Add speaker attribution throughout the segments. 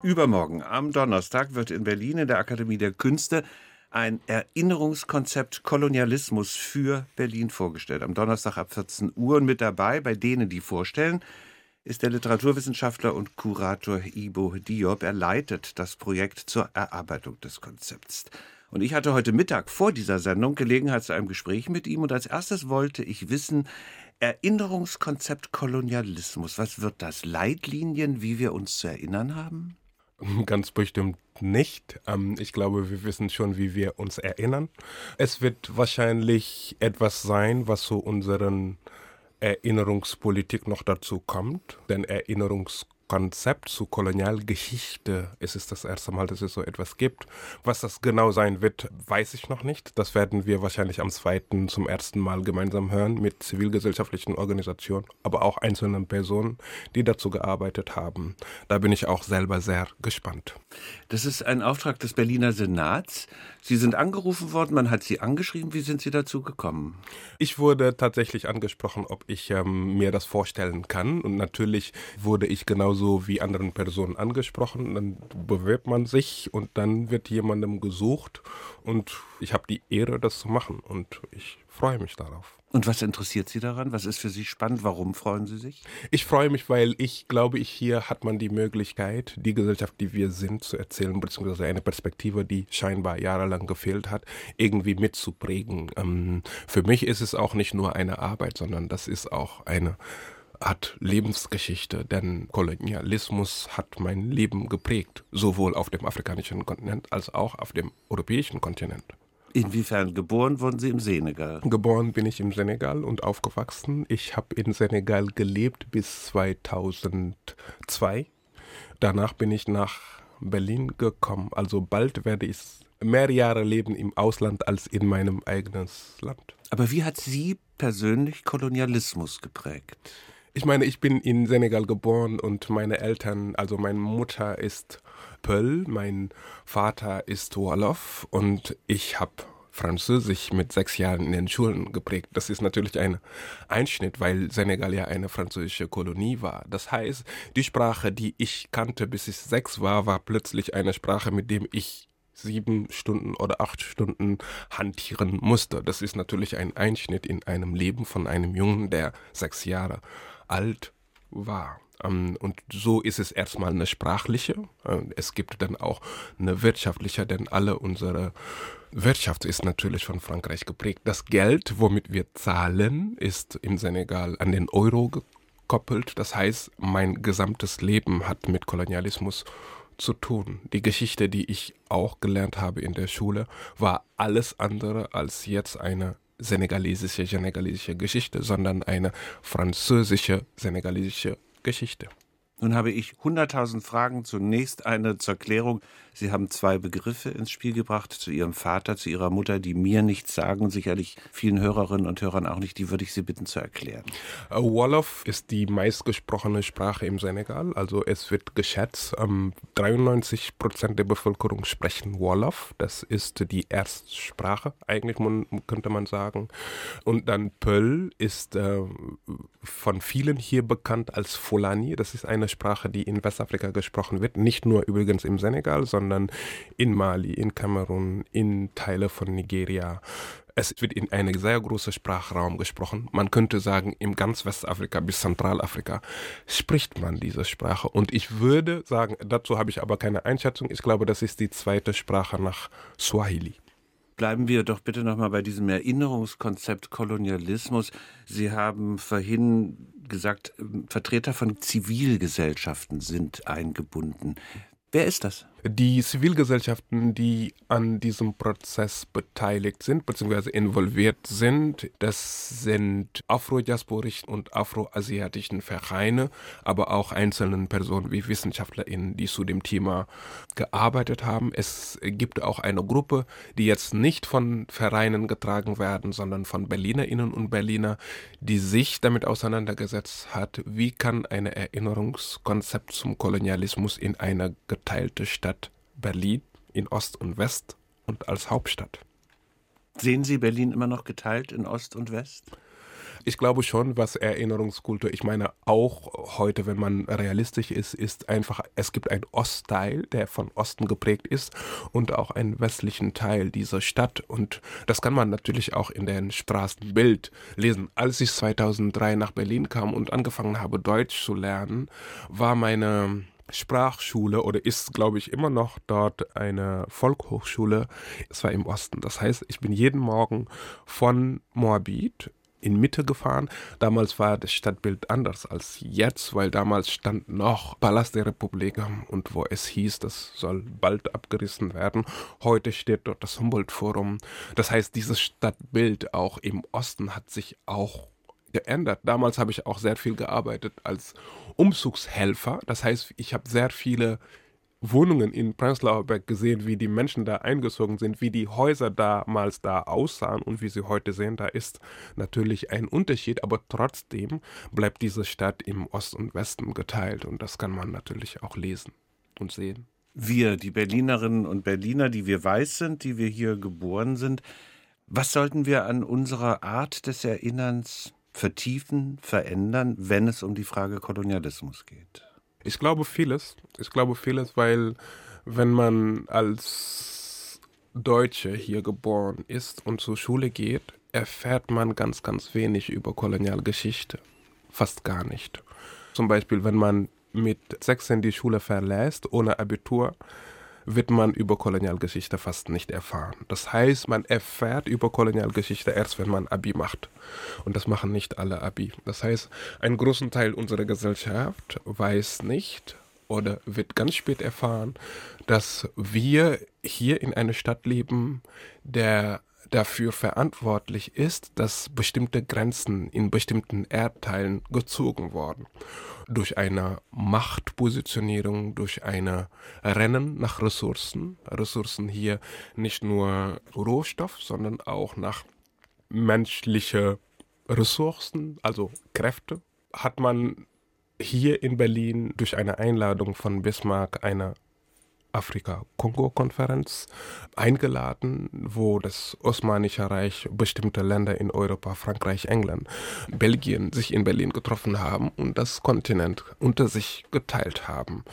Speaker 1: Übermorgen, am Donnerstag, wird in Berlin in der Akademie der Künste ein Erinnerungskonzept Kolonialismus für Berlin vorgestellt. Am Donnerstag ab 14 Uhr und mit dabei, bei denen die vorstellen, ist der Literaturwissenschaftler und Kurator Ibo Diop. Er leitet das Projekt zur Erarbeitung des Konzepts. Und ich hatte heute Mittag vor dieser Sendung Gelegenheit zu einem Gespräch mit ihm und als erstes wollte ich wissen, Erinnerungskonzept Kolonialismus, was wird das? Leitlinien, wie wir uns zu erinnern haben?
Speaker 2: Ganz bestimmt nicht. Ähm, ich glaube, wir wissen schon, wie wir uns erinnern. Es wird wahrscheinlich etwas sein, was zu unseren Erinnerungspolitik noch dazu kommt. Denn Erinnerungskonzept Konzept zu Kolonialgeschichte ist es das erste Mal, dass es so etwas gibt. Was das genau sein wird, weiß ich noch nicht. Das werden wir wahrscheinlich am zweiten zum ersten Mal gemeinsam hören mit zivilgesellschaftlichen Organisationen, aber auch einzelnen Personen, die dazu gearbeitet haben. Da bin ich auch selber sehr gespannt.
Speaker 1: Das ist ein Auftrag des Berliner Senats. Sie sind angerufen worden, man hat Sie angeschrieben. Wie sind Sie dazu gekommen?
Speaker 2: Ich wurde tatsächlich angesprochen, ob ich ähm, mir das vorstellen kann. Und natürlich wurde ich genauso genauso wie anderen Personen angesprochen. Dann bewirbt man sich und dann wird jemandem gesucht und ich habe die Ehre, das zu machen und ich freue mich darauf.
Speaker 1: Und was interessiert Sie daran? Was ist für Sie spannend? Warum freuen Sie sich?
Speaker 2: Ich freue mich, weil ich glaube, ich hier hat man die Möglichkeit, die Gesellschaft, die wir sind, zu erzählen, beziehungsweise eine Perspektive, die scheinbar jahrelang gefehlt hat, irgendwie mitzuprägen. Ähm, für mich ist es auch nicht nur eine Arbeit, sondern das ist auch eine hat Lebensgeschichte, denn Kolonialismus hat mein Leben geprägt, sowohl auf dem afrikanischen Kontinent als auch auf dem europäischen Kontinent.
Speaker 1: Inwiefern geboren wurden Sie im Senegal?
Speaker 2: Geboren bin ich im Senegal und aufgewachsen. Ich habe in Senegal gelebt bis 2002. Danach bin ich nach Berlin gekommen. Also bald werde ich mehr Jahre leben im Ausland als in meinem eigenen Land.
Speaker 1: Aber wie hat Sie persönlich Kolonialismus geprägt?
Speaker 2: Ich meine, ich bin in Senegal geboren und meine Eltern, also meine Mutter ist Peul, mein Vater ist Wolof und ich habe Französisch mit sechs Jahren in den Schulen geprägt. Das ist natürlich ein Einschnitt, weil Senegal ja eine französische Kolonie war. Das heißt, die Sprache, die ich kannte, bis ich sechs war, war plötzlich eine Sprache, mit dem ich sieben Stunden oder acht Stunden hantieren musste. Das ist natürlich ein Einschnitt in einem Leben von einem Jungen, der sechs Jahre alt war. Ähm, und so ist es erstmal eine sprachliche. Äh, es gibt dann auch eine wirtschaftliche, denn alle unsere Wirtschaft ist natürlich von Frankreich geprägt. Das Geld, womit wir zahlen, ist im Senegal an den Euro gekoppelt. Das heißt, mein gesamtes Leben hat mit Kolonialismus zu tun. Die Geschichte, die ich auch gelernt habe in der Schule, war alles andere als jetzt eine senegalesische, senegalesische Geschichte, sondern eine französische, senegalesische Geschichte.
Speaker 1: Nun habe ich hunderttausend Fragen. Zunächst eine zur Klärung. Sie haben zwei Begriffe ins Spiel gebracht, zu Ihrem Vater, zu Ihrer Mutter, die mir nichts sagen, sicherlich vielen Hörerinnen und Hörern auch nicht. Die würde ich Sie bitten zu erklären.
Speaker 2: Äh, Wolof ist die meistgesprochene Sprache im Senegal. Also es wird geschätzt, 93 ähm, Prozent der Bevölkerung sprechen Wolof. Das ist die Erstsprache, eigentlich könnte man sagen. Und dann Peul ist äh, von vielen hier bekannt als Fulani. Das ist eine Sprache, die in Westafrika gesprochen wird. Nicht nur übrigens im Senegal, sondern in Mali, in Kamerun, in Teile von Nigeria. Es wird in einem sehr großen Sprachraum gesprochen. Man könnte sagen, im ganz Westafrika bis Zentralafrika spricht man diese Sprache. Und ich würde sagen, dazu habe ich aber keine Einschätzung. Ich glaube, das ist die zweite Sprache nach Swahili.
Speaker 1: Bleiben wir doch bitte nochmal bei diesem Erinnerungskonzept Kolonialismus. Sie haben vorhin gesagt, Vertreter von Zivilgesellschaften sind eingebunden. Wer ist das?
Speaker 2: Die Zivilgesellschaften, die an diesem Prozess beteiligt sind bzw. involviert sind, das sind afrodiasporischen und afroasiatischen Vereine, aber auch einzelne Personen wie WissenschaftlerInnen, die zu dem Thema gearbeitet haben. Es gibt auch eine Gruppe, die jetzt nicht von Vereinen getragen werden, sondern von BerlinerInnen und Berliner, die sich damit auseinandergesetzt hat, wie kann ein Erinnerungskonzept zum Kolonialismus in einer geteilten Stadt Berlin in Ost und West und als Hauptstadt.
Speaker 1: Sehen Sie Berlin immer noch geteilt in Ost und West?
Speaker 2: Ich glaube schon, was Erinnerungskultur, ich meine auch heute, wenn man realistisch ist, ist einfach, es gibt einen Ostteil, der von Osten geprägt ist und auch einen westlichen Teil dieser Stadt und das kann man natürlich auch in den Straßenbild lesen. Als ich 2003 nach Berlin kam und angefangen habe, Deutsch zu lernen, war meine Sprachschule oder ist, glaube ich, immer noch dort eine Volkhochschule. Es war im Osten. Das heißt, ich bin jeden Morgen von Moabit in Mitte gefahren. Damals war das Stadtbild anders als jetzt, weil damals stand noch Palast der Republik und wo es hieß, das soll bald abgerissen werden. Heute steht dort das Humboldt-Forum. Das heißt, dieses Stadtbild auch im Osten hat sich auch geändert. Damals habe ich auch sehr viel gearbeitet als Umzugshelfer. Das heißt, ich habe sehr viele Wohnungen in Prenzlauer Berg gesehen, wie die Menschen da eingezogen sind, wie die Häuser damals da aussahen und wie sie heute sehen. Da ist natürlich ein Unterschied, aber trotzdem bleibt diese Stadt im Ost und Westen geteilt und das kann man natürlich auch lesen und sehen.
Speaker 1: Wir, die Berlinerinnen und Berliner, die wir weiß sind, die wir hier geboren sind, was sollten wir an unserer Art des Erinnerns vertiefen, verändern, wenn es um die Frage Kolonialismus geht?
Speaker 2: Ich glaube vieles. Ich glaube vieles, weil wenn man als Deutsche hier geboren ist und zur Schule geht, erfährt man ganz, ganz wenig über Kolonialgeschichte. Fast gar nicht. Zum Beispiel, wenn man mit 16 die Schule verlässt, ohne Abitur, wird man über Kolonialgeschichte fast nicht erfahren. Das heißt, man erfährt über Kolonialgeschichte erst, wenn man Abi macht. Und das machen nicht alle Abi. Das heißt, ein großen Teil unserer Gesellschaft weiß nicht oder wird ganz spät erfahren, dass wir hier in einer Stadt leben, der dafür verantwortlich ist, dass bestimmte Grenzen in bestimmten Erdteilen gezogen wurden. Durch eine Machtpositionierung, durch ein Rennen nach Ressourcen. Ressourcen hier nicht nur Rohstoff, sondern auch nach menschliche Ressourcen, also Kräfte, hat man hier in Berlin durch eine Einladung von Bismarck eine Afrika-Kongo-Konferenz eingeladen, wo das Osmanische Reich bestimmte Länder in Europa, Frankreich, England, Belgien sich in Berlin getroffen haben und das Kontinent unter sich geteilt haben.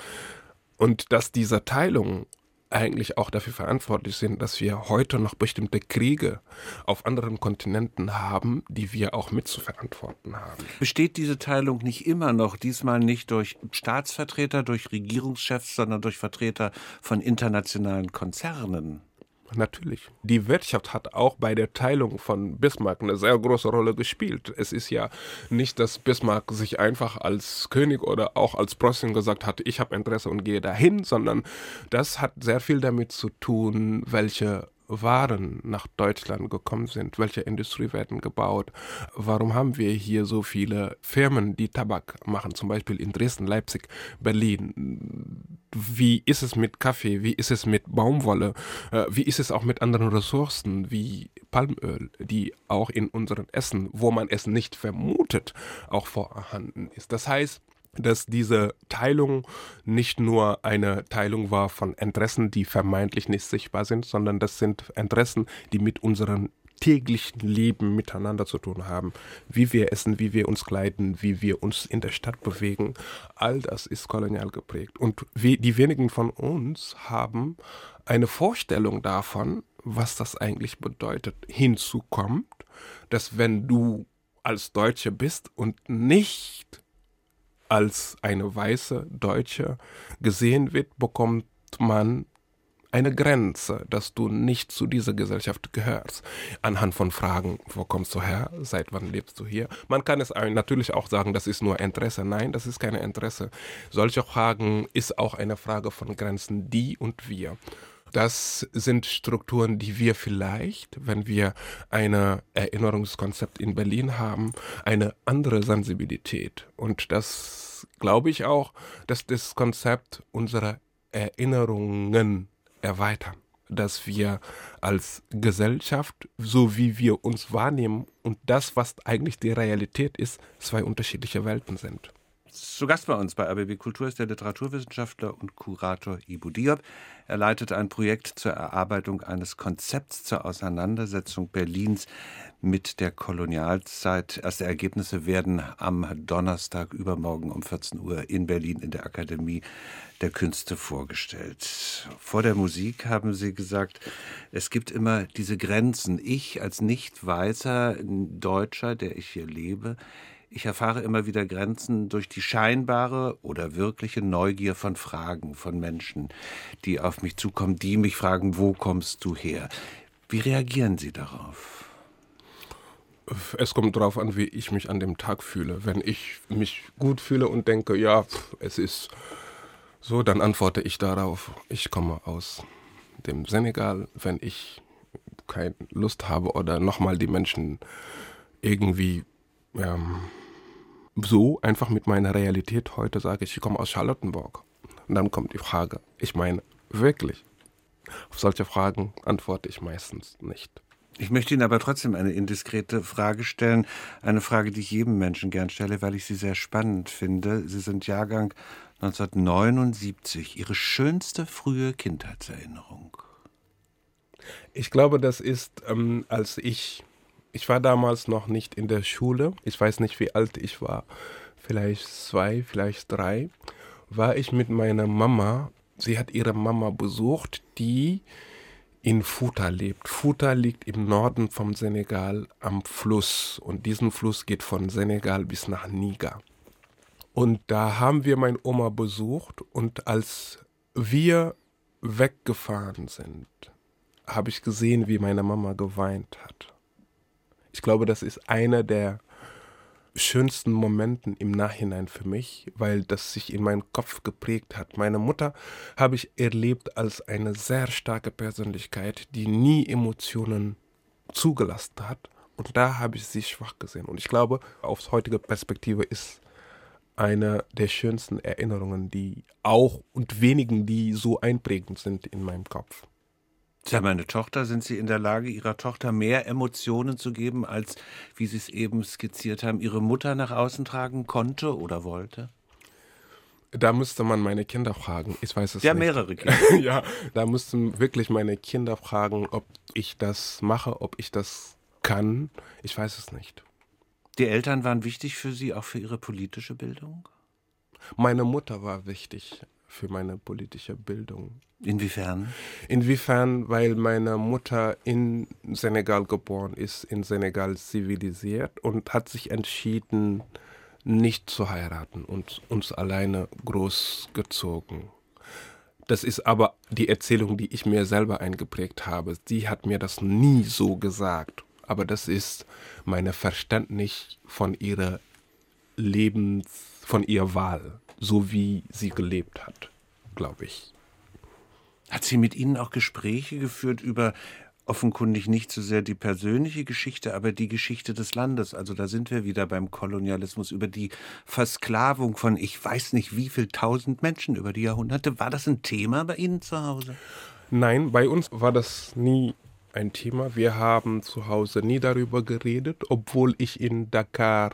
Speaker 2: Und dass diese Teilung eigentlich auch dafür verantwortlich sind, dass wir heute noch bestimmte Kriege auf anderen Kontinenten haben, die wir auch mit zu verantworten haben.
Speaker 1: Besteht diese Teilung nicht immer noch, diesmal nicht durch Staatsvertreter, durch Regierungschefs, sondern durch Vertreter von internationalen Konzernen?
Speaker 2: Natürlich. Die Wirtschaft hat auch bei der Teilung von Bismarck eine sehr große Rolle gespielt. Es ist ja nicht, dass Bismarck sich einfach als König oder auch als Preußen gesagt hat, ich habe Interesse und gehe dahin, sondern das hat sehr viel damit zu tun, welche waren nach Deutschland gekommen sind, welche Industrie werden gebaut, warum haben wir hier so viele Firmen, die Tabak machen, zum Beispiel in Dresden, Leipzig, Berlin. Wie ist es mit Kaffee, wie ist es mit Baumwolle, äh, wie ist es auch mit anderen Ressourcen wie Palmöl, die auch in unserem Essen, wo man es nicht vermutet, auch vorhanden ist. Das heißt, dass diese Teilung nicht nur eine Teilung war von Interessen, die vermeintlich nicht sichtbar sind, sondern das sind Interessen, die mit unserem täglichen Leben miteinander zu tun haben. Wie wir essen, wie wir uns kleiden, wie wir uns in der Stadt bewegen, all das ist kolonial geprägt. Und die wenigen von uns haben eine Vorstellung davon, was das eigentlich bedeutet. Hinzu kommt, dass wenn du als Deutsche bist und nicht als eine weiße Deutsche gesehen wird, bekommt man eine Grenze, dass du nicht zu dieser Gesellschaft gehörst. Anhand von Fragen, wo kommst du her, seit wann lebst du hier? Man kann es natürlich auch sagen, das ist nur Interesse. Nein, das ist keine Interesse. Solche Fragen ist auch eine Frage von Grenzen, die und wir. Das sind Strukturen, die wir vielleicht, wenn wir ein Erinnerungskonzept in Berlin haben, eine andere Sensibilität. Und das glaube ich auch, dass das Konzept unserer Erinnerungen erweitern dass wir als Gesellschaft, so wie wir uns wahrnehmen und das, was eigentlich die Realität ist, zwei unterschiedliche Welten sind.
Speaker 1: Zu Gast bei uns bei ABB Kultur ist der Literaturwissenschaftler und Kurator Ibu Diop. Er leitet ein Projekt zur Erarbeitung eines Konzepts zur Auseinandersetzung Berlins mit der Kolonialzeit. Erste Ergebnisse werden am Donnerstag übermorgen um 14 Uhr in Berlin in der Akademie der Künste vorgestellt. Vor der Musik haben Sie gesagt, es gibt immer diese Grenzen. Ich als nicht weißer Deutscher, der ich hier lebe, ich erfahre immer wieder Grenzen durch die scheinbare oder wirkliche Neugier von Fragen von Menschen, die auf mich zukommen, die mich fragen, wo kommst du her? Wie reagieren Sie darauf?
Speaker 2: Es kommt darauf an, wie ich mich an dem Tag fühle. Wenn ich mich gut fühle und denke, ja, es ist so, dann antworte ich darauf, ich komme aus dem Senegal. Wenn ich keine Lust habe oder nochmal die Menschen irgendwie ähm, so einfach mit meiner Realität heute sage ich, ich komme aus Charlottenburg. Und dann kommt die Frage, ich meine, wirklich? Auf solche Fragen antworte ich meistens nicht.
Speaker 1: Ich möchte Ihnen aber trotzdem eine indiskrete Frage stellen. Eine Frage, die ich jedem Menschen gern stelle, weil ich sie sehr spannend finde. Sie sind Jahrgang 1979. Ihre schönste frühe Kindheitserinnerung?
Speaker 2: Ich glaube, das ist, ähm, als ich ich war damals noch nicht in der Schule. Ich weiß nicht, wie alt ich war. Vielleicht zwei, vielleicht drei. War ich mit meiner Mama. Sie hat ihre Mama besucht, die in Futa lebt. Futa liegt im Norden vom Senegal am Fluss. Und diesen Fluss geht von Senegal bis nach Niger. Und da haben wir meine Oma besucht. Und als wir weggefahren sind, habe ich gesehen, wie meine Mama geweint hat. Ich glaube, das ist einer der schönsten Momenten im Nachhinein für mich, weil das sich in meinen Kopf geprägt hat. Meine Mutter habe ich erlebt als eine sehr starke Persönlichkeit, die nie Emotionen zugelassen hat. Und da habe ich sie schwach gesehen. Und ich glaube, aus heutiger Perspektive ist eine der schönsten Erinnerungen, die auch und wenigen, die so einprägend sind in meinem Kopf.
Speaker 1: Sie haben eine Tochter. Sind Sie in der Lage, Ihrer Tochter mehr Emotionen zu geben, als, wie Sie es eben skizziert haben, Ihre Mutter nach außen tragen konnte oder wollte?
Speaker 2: Da müsste man meine Kinder fragen. Ich weiß es
Speaker 1: ja,
Speaker 2: nicht.
Speaker 1: Ja, mehrere Kinder.
Speaker 2: ja, da müssten wirklich meine Kinder fragen, ob ich das mache, ob ich das kann. Ich weiß es nicht.
Speaker 1: Die Eltern waren wichtig für Sie, auch für Ihre politische Bildung?
Speaker 2: Meine Mutter war wichtig für meine politische Bildung.
Speaker 1: Inwiefern?
Speaker 2: Inwiefern, weil meine Mutter in Senegal geboren ist, in Senegal zivilisiert und hat sich entschieden, nicht zu heiraten und uns alleine großgezogen. Das ist aber die Erzählung, die ich mir selber eingeprägt habe. Sie hat mir das nie so gesagt. Aber das ist meine Verständnis von ihrer Lebens, von ihrer Wahl, so wie sie gelebt hat, glaube ich.
Speaker 1: Hat sie mit Ihnen auch Gespräche geführt über offenkundig nicht so sehr die persönliche Geschichte, aber die Geschichte des Landes. Also da sind wir wieder beim Kolonialismus, über die Versklavung von ich weiß nicht wie viel tausend Menschen über die Jahrhunderte. War das ein Thema bei Ihnen zu Hause?
Speaker 2: Nein, bei uns war das nie ein Thema. Wir haben zu Hause nie darüber geredet, obwohl ich in Dakar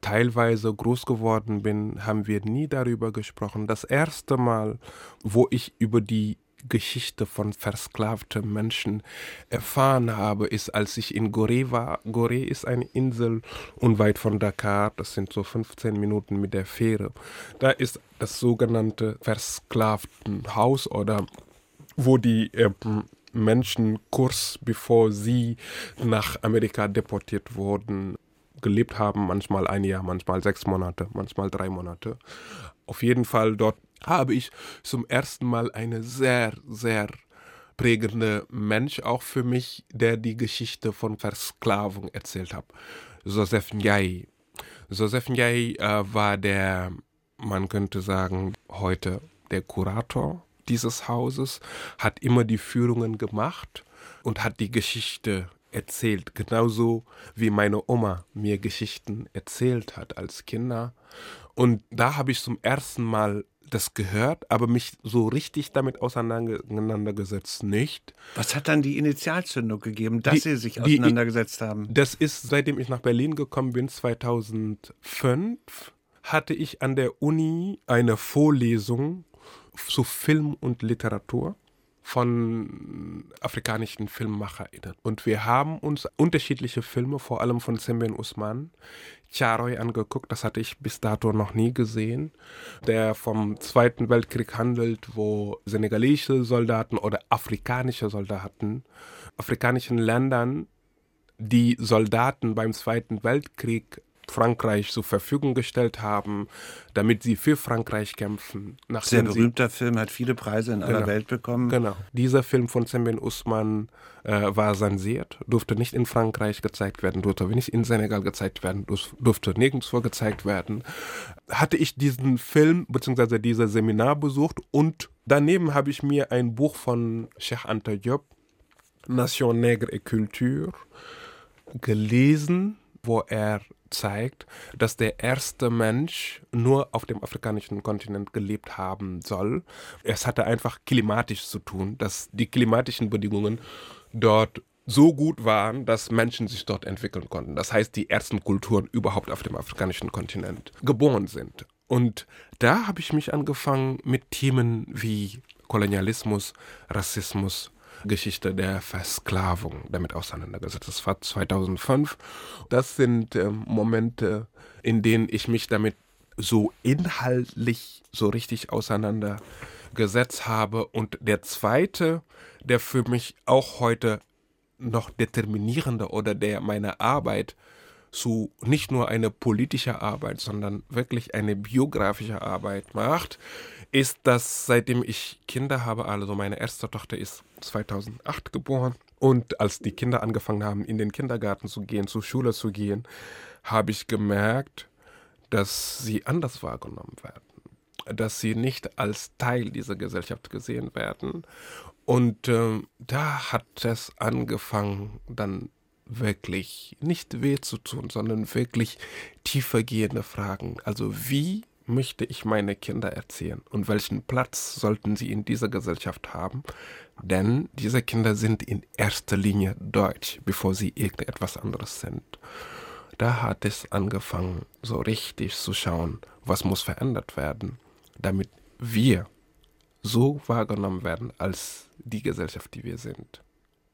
Speaker 2: teilweise groß geworden bin, haben wir nie darüber gesprochen. Das erste Mal, wo ich über die Geschichte von versklavten Menschen erfahren habe, ist, als ich in Goree war. Goree ist eine Insel unweit von Dakar, das sind so 15 Minuten mit der Fähre. Da ist das sogenannte Versklavtenhaus oder wo die äh, Menschen kurz bevor sie nach Amerika deportiert wurden, gelebt haben, manchmal ein Jahr, manchmal sechs Monate, manchmal drei Monate. Auf jeden Fall dort habe ich zum ersten Mal eine sehr, sehr prägende Mensch auch für mich, der die Geschichte von Versklavung erzählt hat. Joseph Ndiaye. Joseph Ndiaye äh, war der, man könnte sagen, heute der Kurator dieses Hauses, hat immer die Führungen gemacht und hat die Geschichte erzählt, genauso wie meine Oma mir Geschichten erzählt hat als Kinder. Und da habe ich zum ersten Mal das gehört, aber mich so richtig damit auseinandergesetzt nicht.
Speaker 1: Was hat dann die Initialzündung gegeben, dass die, Sie sich auseinandergesetzt die, haben?
Speaker 2: Das ist, seitdem ich nach Berlin gekommen bin, 2005, hatte ich an der Uni eine Vorlesung zu Film und Literatur von afrikanischen FilmmacherInnen. Und wir haben uns unterschiedliche Filme, vor allem von Sembène Usman, Charoy angeguckt. Das hatte ich bis dato noch nie gesehen. Der vom Zweiten Weltkrieg handelt, wo senegalesische Soldaten oder afrikanische Soldaten, afrikanischen Ländern, die Soldaten beim Zweiten Weltkrieg Frankreich zur Verfügung gestellt haben, damit sie für Frankreich kämpfen.
Speaker 1: Sehr berühmter Film, hat viele Preise in
Speaker 2: genau,
Speaker 1: aller Welt bekommen.
Speaker 2: Genau. Dieser Film von Sembène Usman äh, war zensiert, durfte nicht in Frankreich gezeigt werden, durfte nicht in Senegal gezeigt werden, durfte nirgendwo gezeigt werden. Hatte ich diesen Film bzw. dieses Seminar besucht und daneben habe ich mir ein Buch von Cheikh Anta Diop, Nation Nègre et Culture, gelesen, wo er zeigt, dass der erste Mensch nur auf dem afrikanischen Kontinent gelebt haben soll. Es hatte einfach klimatisch zu tun, dass die klimatischen Bedingungen dort so gut waren, dass Menschen sich dort entwickeln konnten. Das heißt, die ersten Kulturen überhaupt auf dem afrikanischen Kontinent geboren sind. Und da habe ich mich angefangen mit Themen wie Kolonialismus, Rassismus, Geschichte der Versklavung damit auseinandergesetzt. Das war 2005. Das sind äh, Momente, in denen ich mich damit so inhaltlich so richtig auseinandergesetzt habe. Und der zweite, der für mich auch heute noch determinierende oder der meine Arbeit zu nicht nur eine politische Arbeit, sondern wirklich eine biografische Arbeit macht, ist, dass seitdem ich Kinder habe, also meine erste Tochter ist 2008 geboren und als die Kinder angefangen haben, in den Kindergarten zu gehen, zur Schule zu gehen, habe ich gemerkt, dass sie anders wahrgenommen werden, dass sie nicht als Teil dieser Gesellschaft gesehen werden. Und äh, da hat es angefangen, dann wirklich nicht weh zu tun, sondern wirklich tiefergehende Fragen. Also wie möchte ich meine Kinder erziehen und welchen Platz sollten sie in dieser Gesellschaft haben? Denn diese Kinder sind in erster Linie deutsch, bevor sie irgendetwas anderes sind. Da hat es angefangen, so richtig zu schauen, was muss verändert werden, damit wir so wahrgenommen werden als die Gesellschaft, die wir sind.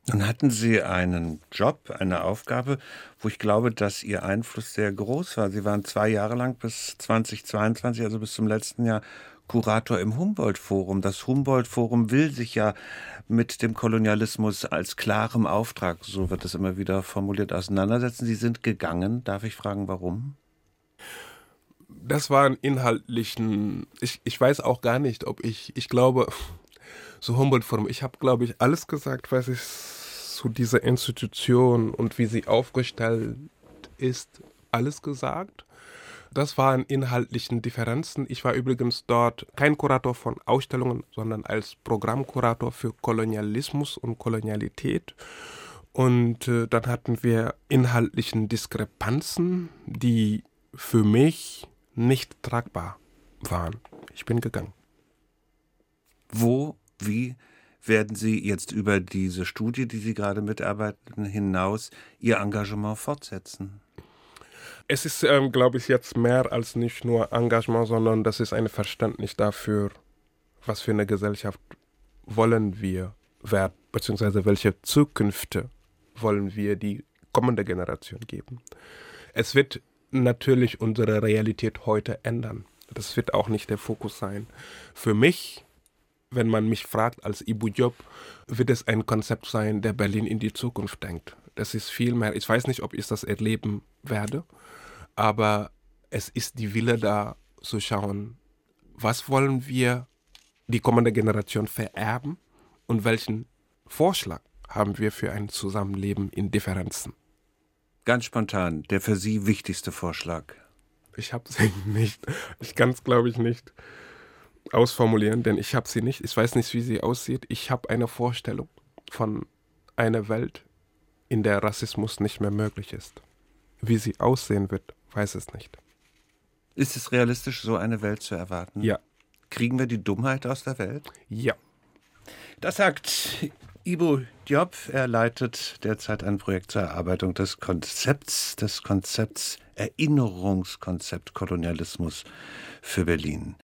Speaker 1: Dann hatten Sie einen Job, eine Aufgabe, wo ich glaube, dass Ihr Einfluss sehr groß war. Sie waren zwei Jahre lang bis 2022, also bis zum letzten Jahr, Kurator im Humboldt-Forum. Das Humboldt-Forum will sich ja mit dem Kolonialismus als klarem Auftrag, so wird es immer wieder formuliert, auseinandersetzen. Sie sind gegangen. Darf ich fragen, warum?
Speaker 2: Das war ein inhaltlichen, ich, ich weiß auch gar nicht, ob ich, ich glaube, so Humboldt-Forum, ich habe, glaube ich, alles gesagt, was ich zu dieser Institution und wie sie aufgestellt ist, alles gesagt. Das waren inhaltlichen Differenzen. Ich war übrigens dort kein Kurator von Ausstellungen, sondern als Programmkurator für Kolonialismus und Kolonialität. Und äh, dann hatten wir inhaltlichen Diskrepanzen, die für mich nicht tragbar waren. Ich bin gegangen.
Speaker 1: Wo, wie werden Sie jetzt über diese Studie, die Sie gerade mitarbeiten, hinaus Ihr Engagement fortsetzen?
Speaker 2: Es ist, ähm, glaube ich, jetzt mehr als nicht nur Engagement, sondern das ist ein Verständnis dafür, was für eine Gesellschaft wollen wir werden, beziehungsweise welche Zukünfte wollen wir die kommende Generation geben. Es wird natürlich unsere Realität heute ändern. Das wird auch nicht der Fokus sein. Für mich, wenn man mich fragt als Ibu Job, wird es ein Konzept sein, der Berlin in die Zukunft denkt. Das ist viel mehr. Ich weiß nicht, ob ich das erleben werde, aber es ist die Wille da zu schauen, was wollen wir die kommende Generation vererben und welchen Vorschlag haben wir für ein Zusammenleben in Differenzen.
Speaker 1: Ganz spontan, der für Sie wichtigste Vorschlag.
Speaker 2: Ich habe sie nicht. Ich kann es, glaube ich, nicht ausformulieren, denn ich habe sie nicht. Ich weiß nicht, wie sie aussieht. Ich habe eine Vorstellung von einer Welt, in der Rassismus nicht mehr möglich ist. Wie sie aussehen wird, weiß es nicht.
Speaker 1: Ist es realistisch, so eine Welt zu erwarten?
Speaker 2: Ja.
Speaker 1: Kriegen wir die Dummheit aus der Welt?
Speaker 2: Ja.
Speaker 1: Das sagt Ibo Diop, er leitet derzeit ein Projekt zur Erarbeitung des Konzepts, des Konzepts Erinnerungskonzept Kolonialismus für Berlin.